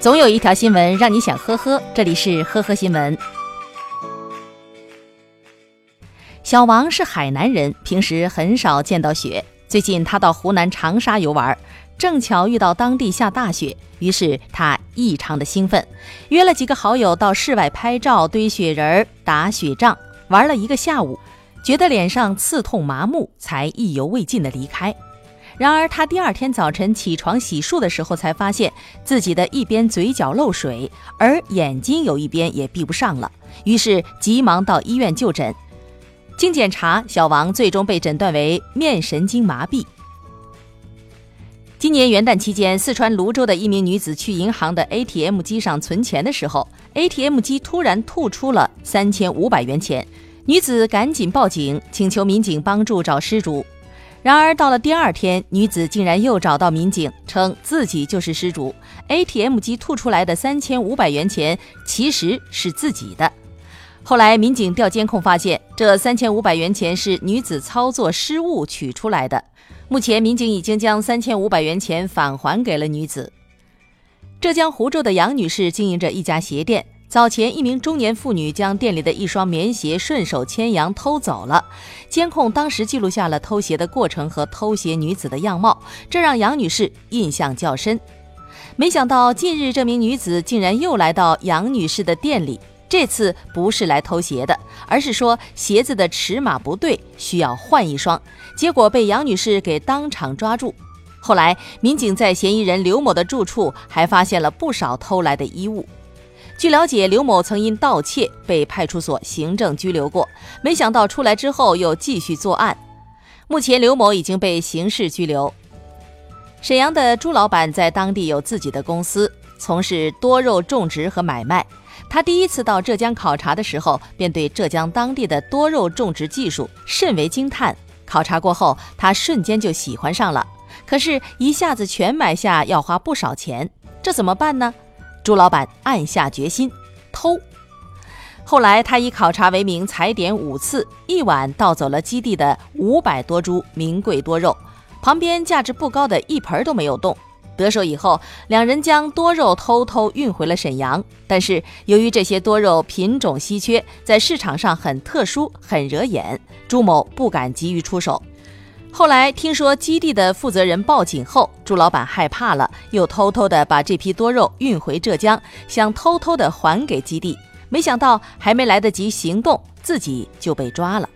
总有一条新闻让你想呵呵，这里是呵呵新闻。小王是海南人，平时很少见到雪。最近他到湖南长沙游玩，正巧遇到当地下大雪，于是他异常的兴奋，约了几个好友到室外拍照、堆雪人、打雪仗，玩了一个下午，觉得脸上刺痛麻木，才意犹未尽的离开。然而，他第二天早晨起床洗漱的时候，才发现自己的一边嘴角漏水，而眼睛有一边也闭不上了。于是急忙到医院就诊。经检查，小王最终被诊断为面神经麻痹。今年元旦期间，四川泸州的一名女子去银行的 ATM 机上存钱的时候，ATM 机突然吐出了三千五百元钱，女子赶紧报警，请求民警帮助找失主。然而，到了第二天，女子竟然又找到民警，称自己就是失主。ATM 机吐出来的三千五百元钱其实是自己的。后来，民警调监控发现，这三千五百元钱是女子操作失误取出来的。目前，民警已经将三千五百元钱返还给了女子。浙江湖州的杨女士经营着一家鞋店。早前，一名中年妇女将店里的一双棉鞋顺手牵羊偷走了。监控当时记录下了偷鞋的过程和偷鞋女子的样貌，这让杨女士印象较深。没想到，近日这名女子竟然又来到杨女士的店里，这次不是来偷鞋的，而是说鞋子的尺码不对，需要换一双。结果被杨女士给当场抓住。后来，民警在嫌疑人刘某的住处还发现了不少偷来的衣物。据了解，刘某曾因盗窃被派出所行政拘留过，没想到出来之后又继续作案。目前，刘某已经被刑事拘留。沈阳的朱老板在当地有自己的公司，从事多肉种植和买卖。他第一次到浙江考察的时候，便对浙江当地的多肉种植技术甚为惊叹。考察过后，他瞬间就喜欢上了。可是，一下子全买下要花不少钱，这怎么办呢？朱老板暗下决心偷。后来，他以考察为名踩点五次，一晚盗走了基地的五百多株名贵多肉，旁边价值不高的一盆都没有动。得手以后，两人将多肉偷偷运回了沈阳。但是，由于这些多肉品种稀缺，在市场上很特殊，很惹眼，朱某不敢急于出手。后来听说基地的负责人报警后，朱老板害怕了，又偷偷的把这批多肉运回浙江，想偷偷的还给基地。没想到还没来得及行动，自己就被抓了。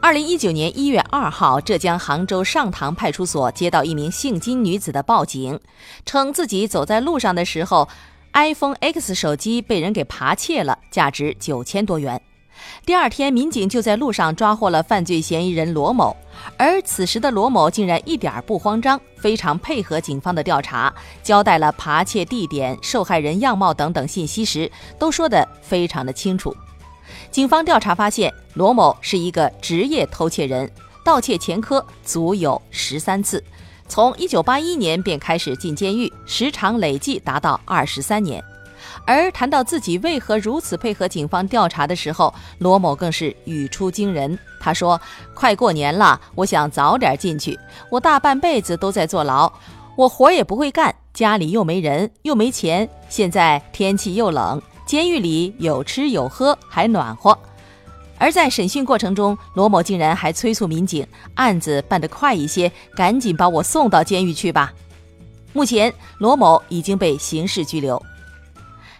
二零一九年一月二号，浙江杭州上塘派出所接到一名姓金女子的报警，称自己走在路上的时候，iPhone X 手机被人给扒窃了，价值九千多元。第二天，民警就在路上抓获了犯罪嫌疑人罗某，而此时的罗某竟然一点不慌张，非常配合警方的调查，交代了扒窃地点、受害人样貌等等信息时，都说得非常的清楚。警方调查发现，罗某是一个职业偷窃人，盗窃前科足有十三次，从一九八一年便开始进监狱，时长累计达到二十三年。而谈到自己为何如此配合警方调查的时候，罗某更是语出惊人。他说：“快过年了，我想早点进去。我大半辈子都在坐牢，我活也不会干，家里又没人又没钱。现在天气又冷，监狱里有吃有喝，还暖和。”而在审讯过程中，罗某竟然还催促民警案子办得快一些，赶紧把我送到监狱去吧。目前，罗某已经被刑事拘留。